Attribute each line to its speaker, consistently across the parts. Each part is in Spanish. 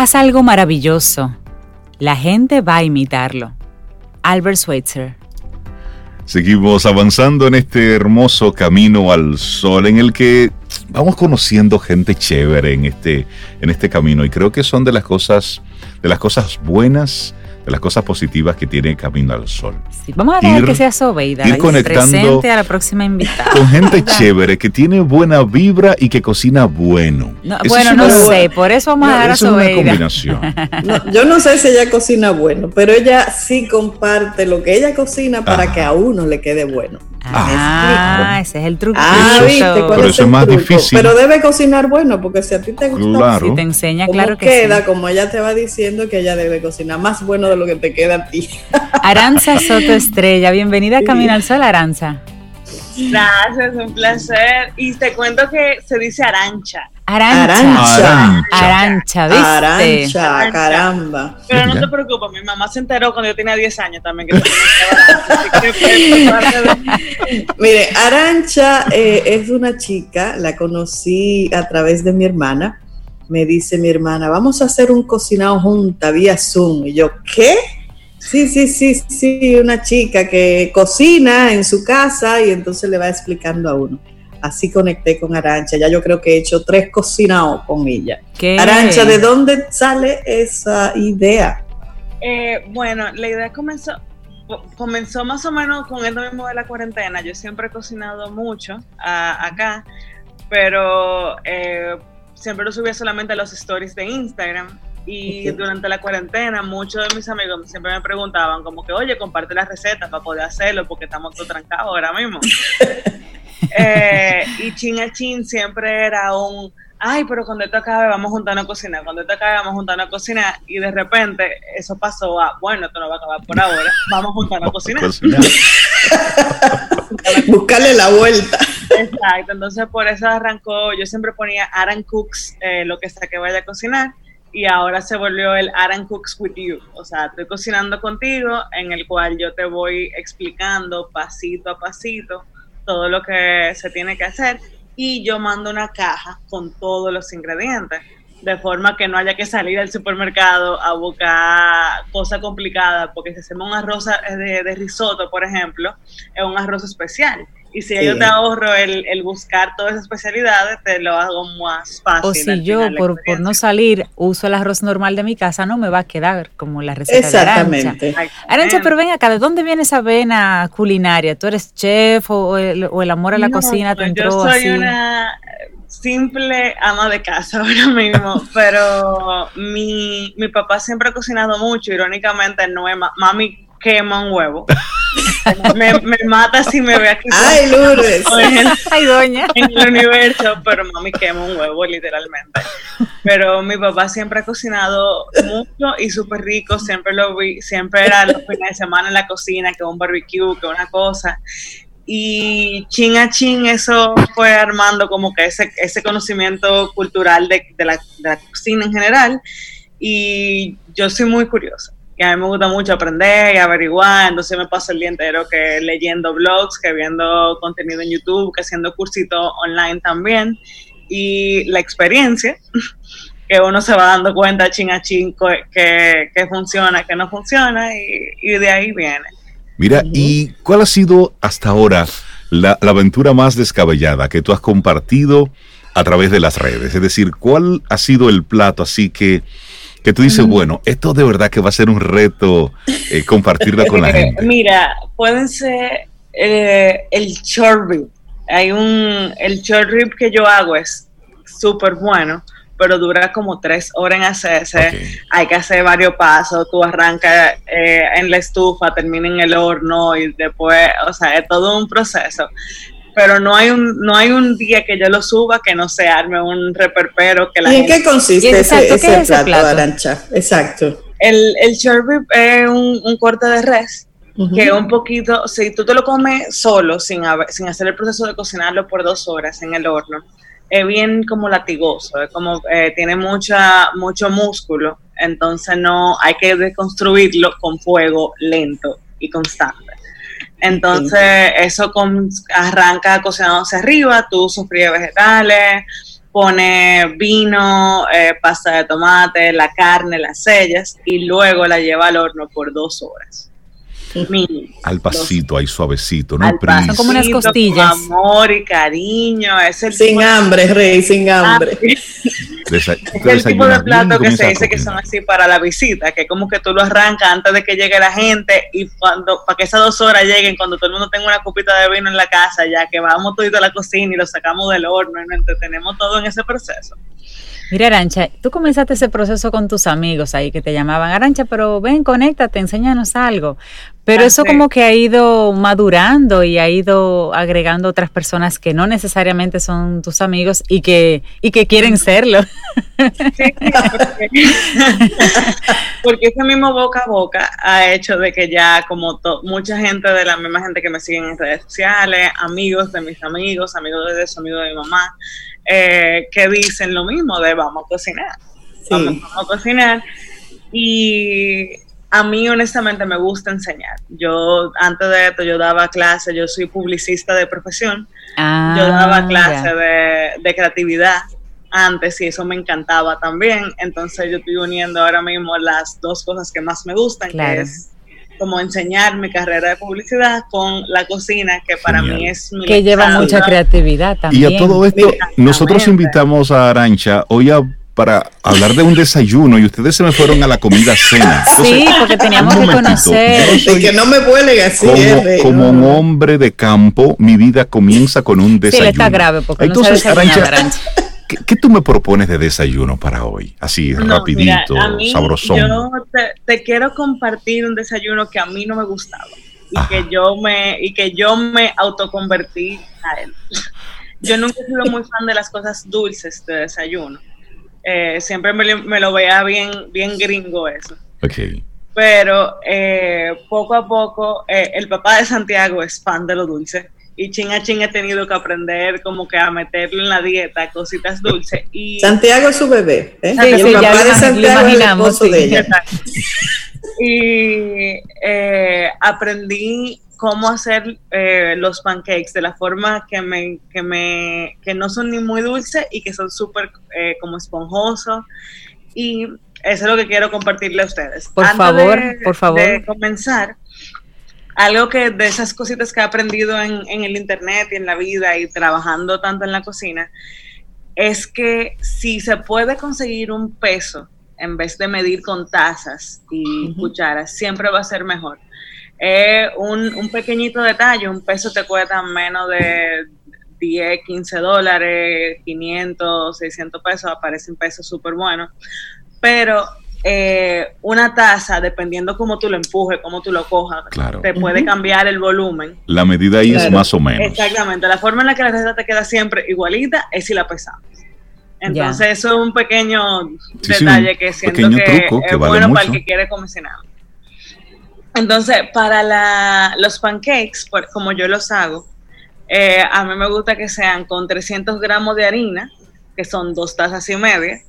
Speaker 1: Haz algo maravilloso. La gente va a imitarlo. Albert Schweitzer.
Speaker 2: Seguimos avanzando en este hermoso camino al sol en el que vamos conociendo gente chévere en este, en este camino y creo que son de las cosas, de las cosas buenas de las cosas positivas que tiene Camino al Sol.
Speaker 1: vamos a dejar que sea Sobeida
Speaker 2: ir conectando
Speaker 1: presente a la próxima invitada.
Speaker 2: Con gente chévere que tiene buena vibra y que cocina bueno.
Speaker 1: bueno, no sé, por eso vamos a dejar a Sobeida.
Speaker 2: Es una combinación.
Speaker 3: yo no sé si ella cocina bueno, pero ella sí comparte lo que ella cocina para que a uno le quede bueno.
Speaker 1: Ah, ese es el truco.
Speaker 3: Ah, viste, pero eso es, más difícil. Pero debe cocinar bueno, porque si a ti te gusta,
Speaker 1: si te enseña, claro que
Speaker 3: queda, como ella te va diciendo que ella debe cocinar más bueno de lo que te queda a ti.
Speaker 1: Aranza Soto Estrella, bienvenida a Camino al Sol, Aranza.
Speaker 4: Gracias, un placer. Y te cuento que se dice arancha.
Speaker 1: Arancha. Arancha. ¿viste?
Speaker 3: Arancha, caramba.
Speaker 4: Pero no te preocupes, mi mamá se enteró cuando yo tenía 10 años también que
Speaker 3: Mire, Arancha eh, es una chica, la conocí a través de mi hermana. Me dice mi hermana, vamos a hacer un cocinado junta vía Zoom. Y yo, ¿qué? Sí, sí, sí, sí, una chica que cocina en su casa y entonces le va explicando a uno así conecté con Arancha. Ya yo creo que he hecho tres cocinados con ella. ¿Qué? Arancha, ¿de dónde sale esa idea?
Speaker 4: Eh, bueno, la idea comenzó, comenzó más o menos con el mismo de la cuarentena. Yo siempre he cocinado mucho acá, pero eh, siempre lo subía solamente a los stories de Instagram. Y durante la cuarentena, muchos de mis amigos siempre me preguntaban, como que, oye, comparte las recetas para poder hacerlo, porque estamos todos trancados ahora mismo. Eh, y chin a chin siempre era un, ay, pero cuando esto acabe vamos juntando a cocinar, cuando esto acabe vamos juntando a cocinar, y de repente eso pasó a, bueno, esto no va a acabar por ahora, vamos juntando a cocinar.
Speaker 3: Buscarle la vuelta.
Speaker 4: Exacto, entonces por eso arrancó, yo siempre ponía Aran Cooks, eh, lo que sea que vaya a cocinar, y ahora se volvió el Aran Cooks with You. O sea, estoy cocinando contigo, en el cual yo te voy explicando pasito a pasito todo lo que se tiene que hacer y yo mando una caja con todos los ingredientes, de forma que no haya que salir al supermercado a buscar cosas complicadas, porque si hacemos un arroz de, de risotto, por ejemplo, es un arroz especial y si yo te ahorro el, el, buscar todas esas especialidades, te lo hago más fácil.
Speaker 1: O si yo, por, por, no salir, uso el arroz normal de mi casa, no me va a quedar como la receta de Arancha. Arancha, pero ven acá, ¿de dónde viene esa vena culinaria? ¿Tú eres chef o el, o el amor a la cocina te entró
Speaker 4: Yo soy una simple ama de casa ahora mismo, pero mi, mi papá siempre ha cocinado mucho, irónicamente no es mami quema un huevo. me, mata si me ve aquí.
Speaker 3: Ay, Lourdes.
Speaker 1: Ay, doña.
Speaker 4: En el universo, pero mami quema un huevo, literalmente. Pero mi papá siempre ha cocinado mucho y súper rico. Siempre lo vi, siempre era los fines de semana en la cocina, que un barbecue, que una cosa. Y chin a chin eso fue armando como que ese, ese conocimiento cultural de, de, la, de la cocina en general. Y yo soy muy curiosa que a mí me gusta mucho aprender y averiguar, entonces me paso el día entero que leyendo blogs, que viendo contenido en YouTube, que haciendo cursito online también, y la experiencia, que uno se va dando cuenta chin a chin que, que funciona, que no funciona, y, de ahí viene.
Speaker 2: Mira, ¿y cuál ha sido hasta ahora la, la aventura más descabellada que tú has compartido a través de las redes? Es decir, ¿cuál ha sido el plato así que que tú dices, bueno, esto de verdad que va a ser un reto eh, compartirlo con la gente?
Speaker 4: Mira, pueden ser eh, el short rib. Hay un, el short rib que yo hago es súper bueno, pero dura como tres horas en hacerse. Hay que hacer varios pasos. Tú arrancas eh, en la estufa, termina en el horno y después, o sea, es todo un proceso pero no hay un no hay un día que yo lo suba que no se arme un reperpero que la
Speaker 3: ¿Y en qué consiste ese, plato, de Arancha? Exacto.
Speaker 4: El, el es un, corte de res que un poquito, si tú te lo comes solo, sin, sin hacer el proceso de cocinarlo por dos horas en el horno, es bien como latigoso, es como eh, tiene mucha mucho músculo, entonces no hay que deconstruirlo con fuego lento y constante. Entonces, eso con, arranca cocinándose arriba, tú sofríes vegetales, pone vino, eh, pasta de tomate, la carne, las sellas y luego la lleva al horno por dos horas.
Speaker 2: Al pasito, ahí suavecito, no
Speaker 1: Son como unas costillas.
Speaker 4: amor y cariño. Es el
Speaker 3: sin hambre, Rey, sin hambre.
Speaker 4: es el tipo de plato que se dice que son así para la visita, que como que tú lo arrancas antes de que llegue la gente y cuando para que esas dos horas lleguen, cuando todo el mundo tenga una copita de vino en la casa, ya que vamos todo a la cocina y lo sacamos del horno y nos entretenemos todo en ese proceso.
Speaker 1: Mira, Arancha, tú comenzaste ese proceso con tus amigos ahí que te llamaban, Arancha, pero ven, conéctate, enséñanos algo. Pero eso como que ha ido madurando y ha ido agregando otras personas que no necesariamente son tus amigos y que, y que quieren serlo. Sí,
Speaker 4: porque, ese mismo boca a boca ha hecho de que ya como mucha gente de la misma gente que me siguen en redes sociales, amigos de mis amigos, amigos de su amigo de mi mamá, eh, que dicen lo mismo de vamos a cocinar, vamos, a cocinar. Y a mí honestamente me gusta enseñar. Yo antes de esto yo daba clases, yo soy publicista de profesión, ah, yo daba clases de, creatividad antes y eso me encantaba también. Entonces yo estoy uniendo ahora mismo las dos cosas que más me gustan, que es como enseñar mi carrera de publicidad con la cocina, que para mí es mi...
Speaker 1: Que lleva mucha creatividad también.
Speaker 2: Y a todo esto, nosotros invitamos a Arancha hoy a para hablar de un desayuno y ustedes se me fueron a la comida cena.
Speaker 1: sí, porque teníamos que conocer.
Speaker 3: que no me vuelen así.
Speaker 2: Como, un hombre de campo, mi vida comienza con un desayuno. Sí,
Speaker 1: está grave porque
Speaker 2: Entonces, no Arancha, ¿Qué, tú me propones de desayuno para hoy? Así, rapidito, sabrosón.
Speaker 4: Yo te, quiero compartir un desayuno que a mí no me gustaba y que yo me y que yo me autoconvertí a él. Yo nunca he sido muy fan de las cosas dulces de desayuno. Eh, siempre me, lo veía bien, bien gringo eso.
Speaker 2: Okay.
Speaker 4: Pero eh, poco a poco, eh, el papá de Santiago es fan de lo dulce y ching a ching he tenido que aprender como que a meterlo en la dieta, cositas dulces. Y
Speaker 3: Santiago es su bebé, ¿eh? Sí, el papá de Santiago es el esposo de ella.
Speaker 4: Y eh, aprendí cómo hacer eh, los pancakes de la forma que me, que me que no son ni muy dulces y que son súper eh, como esponjosos y eso es lo que quiero compartirle a ustedes.
Speaker 1: Por favor, por favor.
Speaker 4: De comenzar, algo que de esas cositas que he aprendido en, el internet y en la vida y trabajando tanto en la cocina, es que si se puede conseguir un peso en vez de medir con tazas y cucharas, siempre va a ser mejor. un, un, pequeñito detalle, un peso te cuesta menos de 10, 15 dólares, 500, 600 pesos, aparece un peso súper bueno, pero eh, una taza, dependiendo cómo tú lo empujes, cómo tú lo cojas, te puede cambiar el volumen.
Speaker 2: La medida ahí es más o menos.
Speaker 4: Exactamente, la forma en la que la receta te queda siempre igualita es si la pesamos. Entonces eso es un pequeño detalle que siento que, es bueno para el que quiere cocinar. Entonces, para la, los pancakes, como yo los hago, eh, a mí me gusta que sean con 300 gramos de harina, que son dos tazas y media,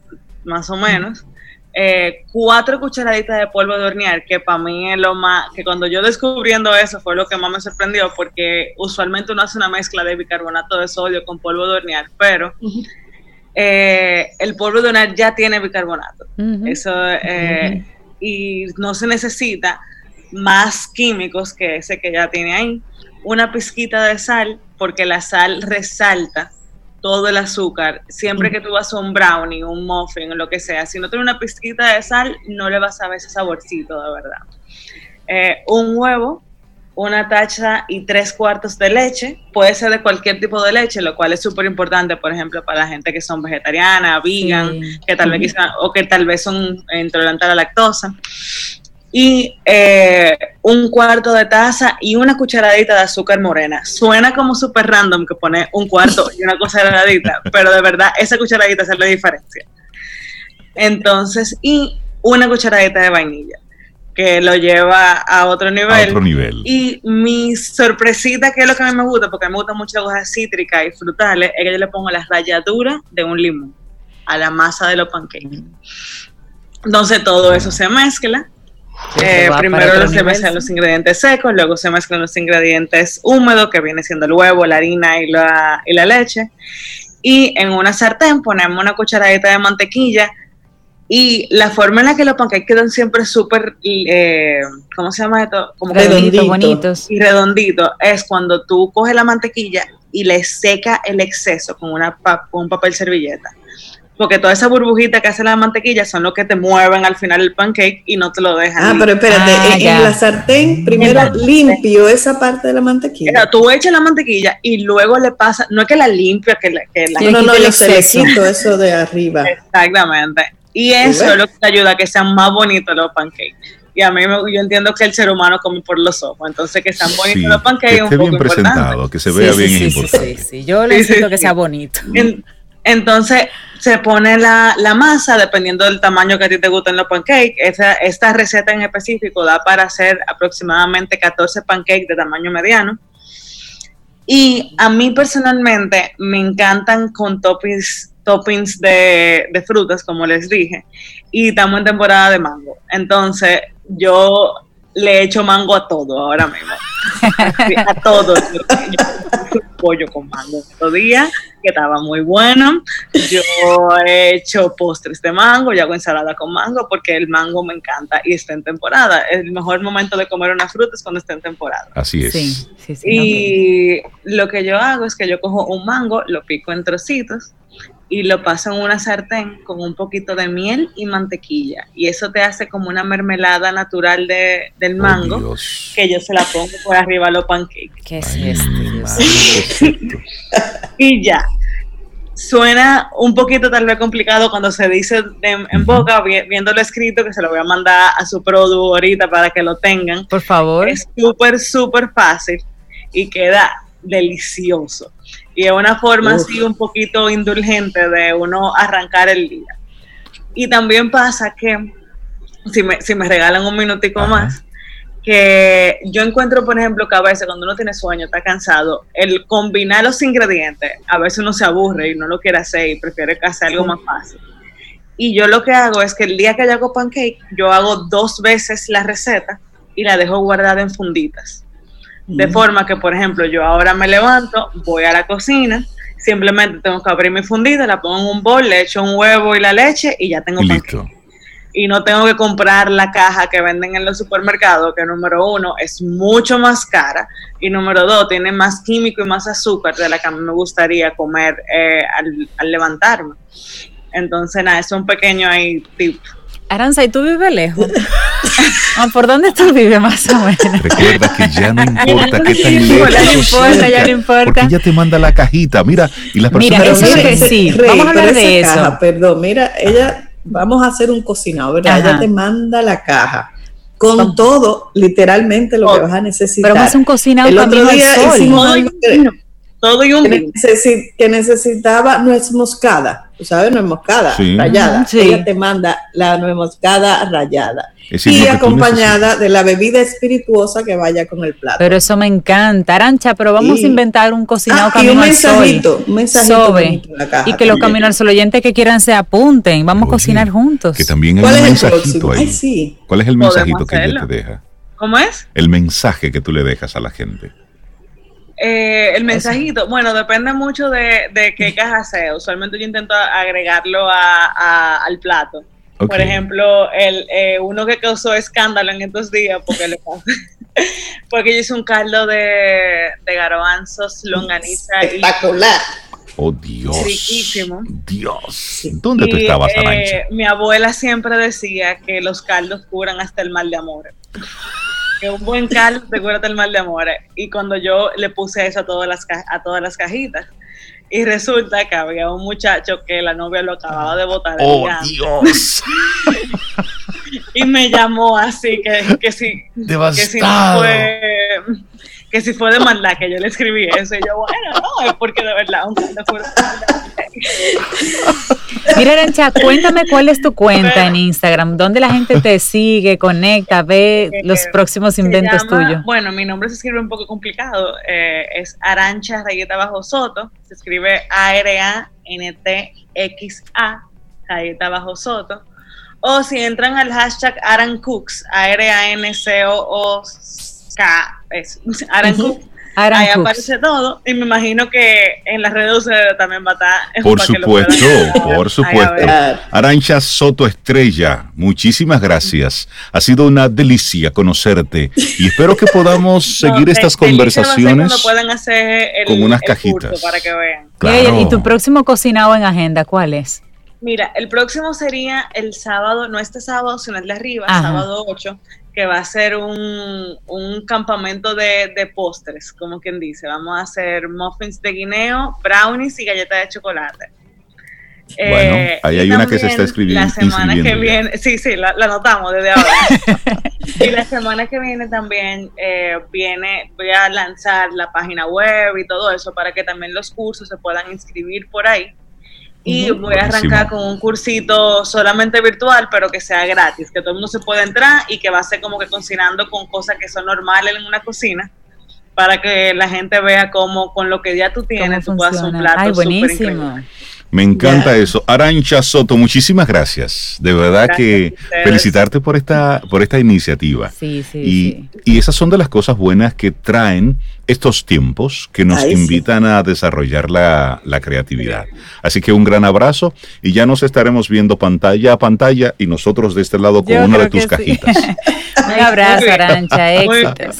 Speaker 4: más o menos, eh, cuatro cucharaditas de polvo de hornear, que para mí es lo más, que cuando yo descubriendo eso fue lo que más me sorprendió, porque usualmente uno hace una mezcla de bicarbonato de sodio con polvo de hornear, pero eh, el polvo de hornear ya tiene bicarbonato. Eso, eh, y no se necesita más químicos que ese que ya tiene ahí. Una pizquita de sal, porque la sal resalta todo el azúcar. Siempre que tú vas a un brownie, un muffin, lo que sea, si no tiene una pizquita de sal, no le vas a ver ese saborcito de verdad. Eh, un huevo, una tacha y tres cuartos de leche. Puede ser de cualquier tipo de leche, lo cual es súper importante, por ejemplo, para la gente que son vegetariana, vegan, que tal vez o que tal vez son intolerantes a la lactosa y eh, un cuarto de taza y una cucharadita de azúcar morena. Suena como súper random que pone un cuarto y una cucharadita, pero de verdad esa cucharadita hace la diferencia. Entonces, y una cucharadita de vainilla, que lo lleva a otro nivel.
Speaker 2: otro nivel.
Speaker 4: Y mi sorpresita, que es lo que a mí me gusta, porque a mí me gusta mucho las hojas cítricas y frutales, es que yo le pongo las ralladuras de un limón a la masa de los pancakes. Entonces todo eso se mezcla eh, primero se mezclan los ingredientes secos, luego se mezclan los ingredientes húmedos, que viene siendo el huevo, la harina y la, y la leche. y en una sartén ponemos una cucharadita de mantequilla y la forma en la que los pancakes quedan siempre súper, eh, ¿cómo se llama esto?
Speaker 1: Como bonitos.
Speaker 4: Y redonditos, es cuando tú coges la mantequilla y le seca el exceso con, una con un papel servilleta. Porque toda esa burbujita que hace la mantequilla son los que te mueven al final el pancake y no te lo dejan.
Speaker 3: Ah, pero espérate, ah, en, la sartén primero limpio esa parte de la mantequilla.
Speaker 4: tú echas la mantequilla y luego le pasa, no es que la limpia, que la... Que la
Speaker 3: no, no, yo se le quito eso de arriba.
Speaker 4: Exactamente. Y eso es lo que te ayuda a que sean más bonitos los pancakes. Y a mí yo entiendo que el ser humano come por los ojos, entonces que sean bonitos los pancakes
Speaker 2: que esté bien presentado, que se vea bien es importante.
Speaker 1: Sí, sí, yo necesito que sea bonito.
Speaker 4: Entonces se pone la, masa dependiendo del tamaño que a ti te gusten los pancakes. Esta, esta receta en específico da para hacer aproximadamente 14 pancakes de tamaño mediano. Y a mí personalmente me encantan con toppings toppings de, de, frutas, como les dije, y estamos en temporada de mango. Entonces, yo le echo mango a todo ahora mismo. a todo. pollo con mango otro día, que estaba muy bueno. Yo he hecho postres de mango, yo hago ensalada con mango porque el mango me encanta y está en temporada. El mejor momento de comer una fruta es cuando está en temporada.
Speaker 2: Así es.
Speaker 1: Sí, sí, sí,
Speaker 4: y lo que yo hago es que yo cojo un mango, lo pico en trocitos y lo paso en una sartén con un poquito de miel y mantequilla. Y eso te hace como una mermelada natural de, del mango, que yo se la pongo por arriba a los pancakes.
Speaker 1: ¿Qué es esto?
Speaker 4: y ya. Suena un poquito tal vez complicado cuando se dice en boca, viendo lo escrito, que se lo voy a mandar a su produ ahorita para que lo tengan.
Speaker 1: Por favor.
Speaker 4: Es súper, súper fácil y queda delicioso. Y es una forma así un poquito indulgente de uno arrancar el día. Y también pasa que, si me, si me regalan un minutico más, que yo encuentro, por ejemplo, que a veces cuando uno tiene sueño, está cansado, el combinar los ingredientes, a veces uno se aburre y no lo quiere hacer y prefiere hacer algo más fácil. Y yo lo que hago es que el día que yo hago pancake, yo hago dos veces la receta y la dejo guardada en funditas. De forma que, por ejemplo, yo ahora me levanto, voy a la cocina, simplemente tengo que abrir mi fundita, la pongo en un bol, le echo un huevo y la leche y ya tengo
Speaker 2: Listo.
Speaker 4: Y no tengo que comprar la caja que venden en los supermercados, que número uno es mucho más cara y número dos tiene más químico y más azúcar de la que a mí me gustaría comer eh, al, al levantarme. Entonces, nada, es un pequeño ahí tip
Speaker 1: Aranza, ¿y tú vives lejos? Ah, ¿Por dónde tú vives más o menos?
Speaker 2: Recuerda que ya no importa qué tan lejos.
Speaker 1: Ya no importa, ya no importa.
Speaker 2: Porque ella te manda la cajita, mira, y las personas...
Speaker 1: Mira, eso es que sí, vamos a hablar de eso.
Speaker 3: perdón, mira, ella, vamos a hacer un cocinado, ¿verdad? Ella te manda la caja con todo, literalmente lo que vas a necesitar.
Speaker 1: Pero vamos a hacer un cocinado
Speaker 3: El otro día hicimos
Speaker 4: todo y un
Speaker 3: que, necesitaba nuez moscada, tú sabes, nuez moscada rayada. Ella te manda la nuez moscada rayada. y acompañada de la bebida espirituosa que vaya con el plato.
Speaker 1: Pero eso me encanta, Arancha, pero vamos a inventar un cocinado
Speaker 3: ah, camino y un mensajito, un mensajito
Speaker 1: y que los caminos al oyentes que quieran se apunten, vamos a cocinar juntos.
Speaker 2: Que también hay un mensajito ahí. ¿Cuál es el mensajito que ella te deja?
Speaker 4: ¿Cómo es?
Speaker 2: El mensaje que tú le dejas a la gente.
Speaker 4: Eh, el mensajito, bueno, depende mucho de, de, qué caja sea. Usualmente yo intento agregarlo a, al plato. Por ejemplo, el, eh, uno que causó escándalo en estos días, porque, le, porque yo hice un caldo de, de garbanzos, longaniza.
Speaker 3: Espectacular.
Speaker 2: Oh Dios.
Speaker 4: Riquísimo.
Speaker 2: Dios. ¿Dónde tú estabas,
Speaker 4: eh, Mi abuela siempre decía que los caldos curan hasta el mal de amor que un buen caldo te cura el mal de amor. Y cuando yo le puse eso a todas las, a todas las cajitas, y resulta que había un muchacho que la novia lo acababa de botar.
Speaker 2: ¡Oh, Dios!
Speaker 4: y me llamó así, que, que si, que si fue que si fue de maldad que yo le escribí eso, y yo, bueno, no, es porque de verdad un caldo fue
Speaker 1: Mira, Arancha, cuéntame cuál es tu cuenta en Instagram, dónde la gente te sigue, conecta, ve los próximos inventos tuyos.
Speaker 4: Bueno, mi nombre se escribe un poco complicado, eh, es Arancha Rayeta Bajo Soto, se escribe A-R-A-N-T-X-A, Rayeta Bajo Soto. O si entran al hashtag Aran Cooks, A-R-A-N-C-O-O-K, Aran Cooks Ahí aparece todo y me imagino que en las redes también va a estar.
Speaker 2: Por supuesto, por supuesto. Arancha Soto Estrella, muchísimas gracias. Ha sido una delicia conocerte y espero que podamos seguir estas conversaciones con unas cajitas.
Speaker 4: Para que vean.
Speaker 1: ¿Y tu próximo cocinado en agenda cuál es?
Speaker 4: Mira, el próximo sería el sábado, no este sábado, sino el de arriba, sábado 8, que va a ser un, campamento de, postres, como quien dice. Vamos a hacer muffins de guineo, brownies y galletas de chocolate.
Speaker 2: Bueno, eh, ahí hay una que se está escribiendo.
Speaker 4: La semana que viene, sí, sí, la, anotamos desde ahora. y la semana que viene también eh, viene, voy a lanzar la página web y todo eso para que también los cursos se puedan inscribir por ahí y voy a arrancar con un cursito solamente virtual, pero que sea gratis, que todo el mundo se pueda entrar y que va a ser como que cocinando con cosas que son normales en una cocina, para que la gente vea cómo con lo que ya tú tienes tú puedas un plato Ay, buenísimo.
Speaker 2: Me encanta eso. Arancha Soto, muchísimas gracias. De verdad que felicitarte por esta, por esta iniciativa.
Speaker 1: Sí, sí,
Speaker 2: y, y, esas son de las cosas buenas que traen estos tiempos que nos invitan a desarrollar la, la, creatividad. Así que un gran abrazo y ya nos estaremos viendo pantalla a pantalla y nosotros de este lado con una de tus cajitas.
Speaker 1: un abrazo, Arancha. Éxitos.